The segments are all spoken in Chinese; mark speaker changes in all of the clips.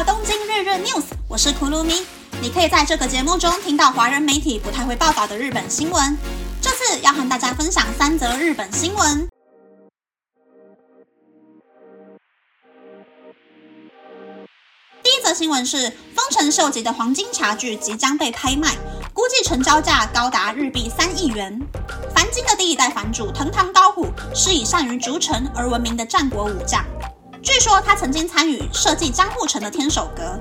Speaker 1: 到东京日日 news，我是库鲁咪。你可以在这个节目中听到华人媒体不太会报道的日本新闻。这次要和大家分享三则日本新闻。第一则新闻是丰臣秀吉的黄金茶具即将被拍卖，估计成交价高达日币三亿元。繁金的第一代藩主藤堂高虎是以善于逐城而闻名的战国武将。据说他曾经参与设计江户城的天守阁，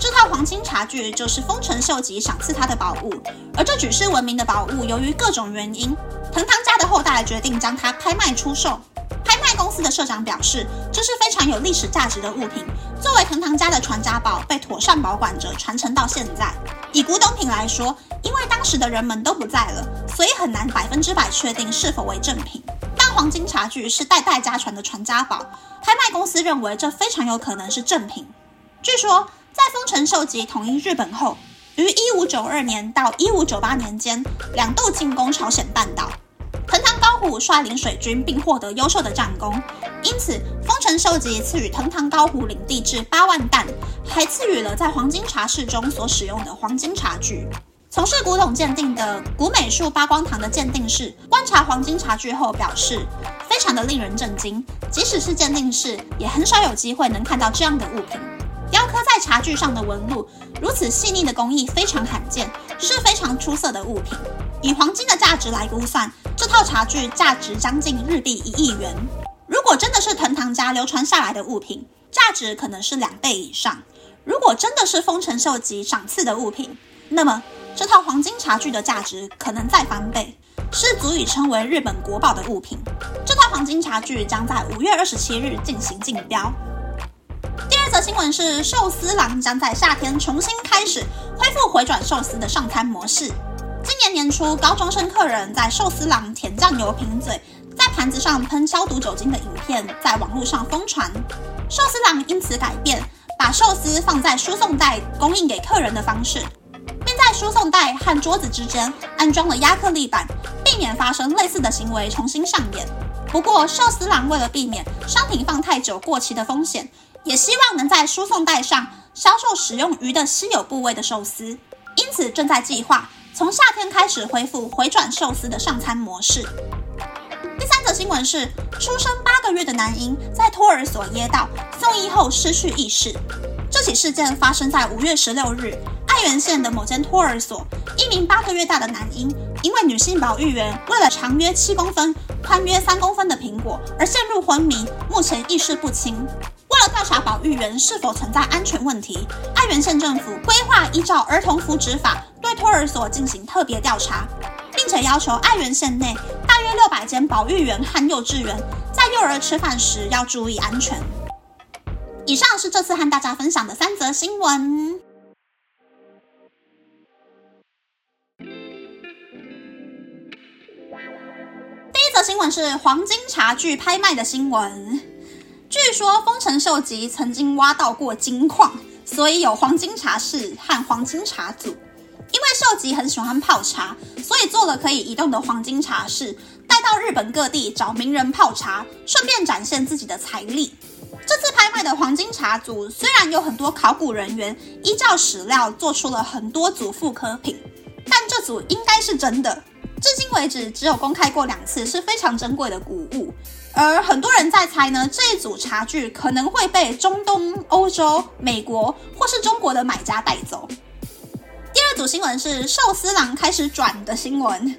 Speaker 1: 这套黄金茶具就是丰臣秀吉赏赐他的宝物。而这举世闻名的宝物，由于各种原因，藤堂家的后代决定将它拍卖出售。拍卖公司的社长表示，这是非常有历史价值的物品，作为藤堂家的传家宝，被妥善保管着，传承到现在。以古董品来说，因为当时的人们都不在了，所以很难百分之百确定是否为正品。黄金茶具是代代家传的传家宝，拍卖公司认为这非常有可能是正品。据说，在丰臣秀吉统一日本后，于一五九二年到一五九八年间，两度进攻朝鲜半岛，藤堂高虎率领水军并获得优秀的战功，因此丰臣秀吉赐予藤堂高虎领地至八万担，还赐予了在黄金茶室中所使用的黄金茶具。从事古董鉴定的古美术八光堂的鉴定师观察黄金茶具后表示，非常的令人震惊。即使是鉴定师，也很少有机会能看到这样的物品。雕刻在茶具上的纹路如此细腻的工艺非常罕见，是非常出色的物品。以黄金的价值来估算，这套茶具价值将近日币一亿元。如果真的是藤堂家流传下来的物品，价值可能是两倍以上。如果真的是丰臣秀吉赏赐的物品，那么。这套黄金茶具的价值可能再翻倍，是足以称为日本国宝的物品。这套黄金茶具将在五月二十七日进行竞标。第二则新闻是，寿司郎将在夏天重新开始恢复回转寿司的上餐模式。今年年初，高中生客人在寿司郎舔酱油瓶嘴，在盘子上喷消毒酒精的影片在网络上疯传。寿司郎因此改变，把寿司放在输送带供应给客人的方式。输送带和桌子之间安装了亚克力板，避免发生类似的行为重新上演。不过，寿司郎为了避免商品放太久过期的风险，也希望能在输送带上销售使用鱼的稀有部位的寿司，因此正在计划从夏天开始恢复回转寿司的上餐模式。第三则新闻是，出生八个月的男婴在托儿所噎到，送医后失去意识。这起事件发生在五月十六日。爱媛县的某间托儿所，一名八个月大的男婴，因为女性保育员为了长约七公分、宽约三公分的苹果而陷入昏迷，目前意识不清。为了调查保育员是否存在安全问题，爱媛县政府规划依照儿童福祉法对托儿所进行特别调查，并且要求爱媛县内大约六百间保育员和幼稚园在幼儿吃饭时要注意安全。以上是这次和大家分享的三则新闻。是黄金茶具拍卖的新闻。据说丰臣秀吉曾经挖到过金矿，所以有黄金茶室和黄金茶组。因为秀吉很喜欢泡茶，所以做了可以移动的黄金茶室，带到日本各地找名人泡茶，顺便展现自己的财力。这次拍卖的黄金茶组虽然有很多考古人员依照史料做出了很多组复刻品，但这组应该是真的。至今为止，只有公开过两次，是非常珍贵的古物。而很多人在猜呢，这一组茶具可能会被中东、欧洲、美国或是中国的买家带走。第二组新闻是寿司郎开始转的新闻，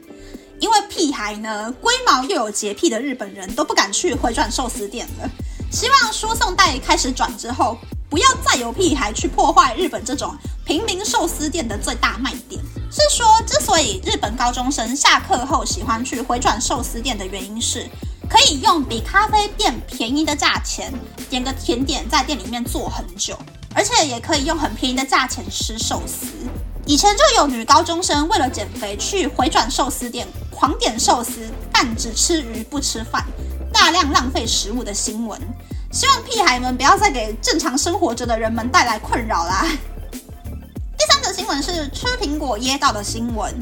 Speaker 1: 因为屁孩呢，龟毛又有洁癖的日本人都不敢去回转寿司店了。希望输送带开始转之后，不要再有屁孩去破坏日本这种平民寿司店的最大卖点。是说，之所以日本高中生下课后喜欢去回转寿司店的原因是，可以用比咖啡店便宜的价钱点个甜点，在店里面坐很久，而且也可以用很便宜的价钱吃寿司。以前就有女高中生为了减肥去回转寿司店狂点寿司，但只吃鱼不吃饭，大量浪费食物的新闻。希望屁孩们不要再给正常生活着的人们带来困扰啦。是吃苹果噎到的新闻，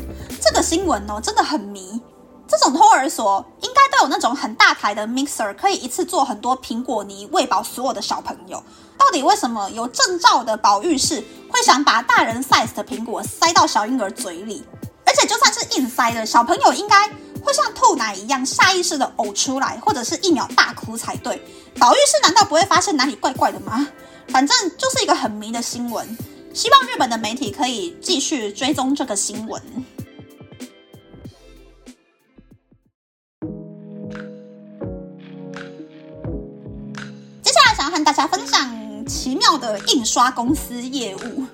Speaker 1: 这个新闻哦真的很迷。这种托儿所应该都有那种很大台的 mixer，可以一次做很多苹果泥喂饱所有的小朋友。到底为什么有证照的保育室会想把大人 size 的苹果塞到小婴儿嘴里？而且就算是硬塞的，小朋友应该会像吐奶一样下意识的呕出来，或者是一秒大哭才对。保育室难道不会发现哪里怪怪的吗？反正就是一个很迷的新闻。希望日本的媒体可以继续追踪这个新闻。接下来想要和大家分享奇妙的印刷公司业务。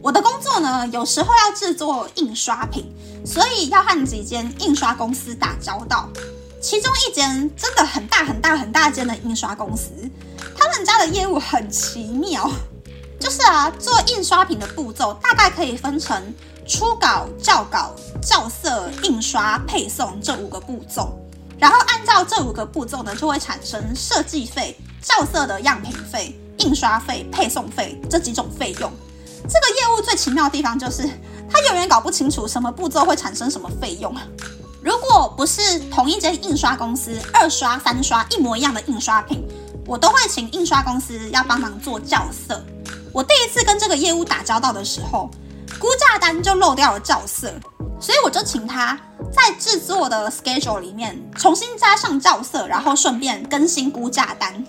Speaker 1: 我的工作呢，有时候要制作印刷品，所以要和几间印刷公司打交道。其中一间真的很大很大很大间的印刷公司，他们家的业务很奇妙。就是啊，做印刷品的步骤大概可以分成初稿、校稿、校色、印刷、配送这五个步骤。然后按照这五个步骤呢，就会产生设计费、校色的样品费、印刷费、配送费这几种费用。这个业务最奇妙的地方就是，他永远搞不清楚什么步骤会产生什么费用。如果不是同一间印刷公司二刷、三刷一模一样的印刷品，我都会请印刷公司要帮忙做校色。我第一次跟这个业务打交道的时候，估价单就漏掉了校色，所以我就请他在制作的 schedule 里面重新加上校色，然后顺便更新估价单。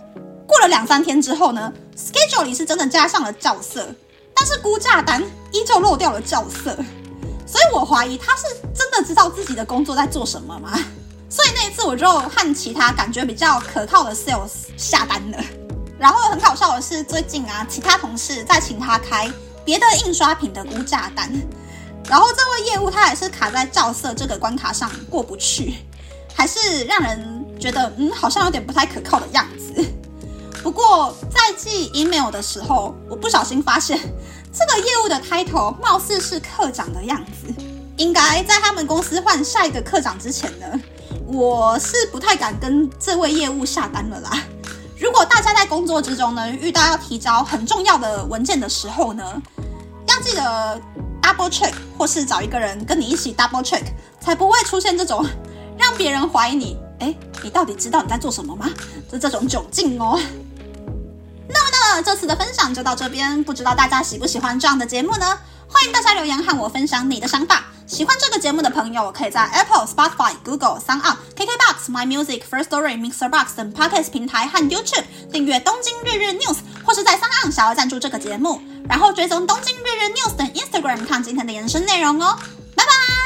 Speaker 1: 过了两三天之后呢，schedule 里是真的加上了校色，但是估价单依旧漏掉了校色，所以我怀疑他是真的知道自己的工作在做什么吗？所以那一次我就和其他感觉比较可靠的 sales 下单了。然后很搞笑的是，最近啊，其他同事在请他开别的印刷品的估价单，然后这位业务他还是卡在照色这个关卡上过不去，还是让人觉得嗯，好像有点不太可靠的样子。不过在寄 email 的时候，我不小心发现这个业务的开头貌似是科长的样子，应该在他们公司换下一个科长之前呢，我是不太敢跟这位业务下单了啦。如果大家在工作之中呢，遇到要提交很重要的文件的时候呢，要记得 double check，或是找一个人跟你一起 double check，才不会出现这种让别人怀疑你，哎，你到底知道你在做什么吗？的这种窘境哦。那么呢，这次的分享就到这边，不知道大家喜不喜欢这样的节目呢？欢迎大家留言和我分享你的想法。喜欢这个节目的朋友，可以在 Apple、Spotify、Google、Sound、KKBox、My Music、First Story、Mixer Box 等 Podcast 平台和 YouTube 订阅《东京日日 News》，或是在 Sound 想要赞助这个节目，然后追踪《东京日日 News》等 Instagram 看今天的延伸内容哦。拜拜。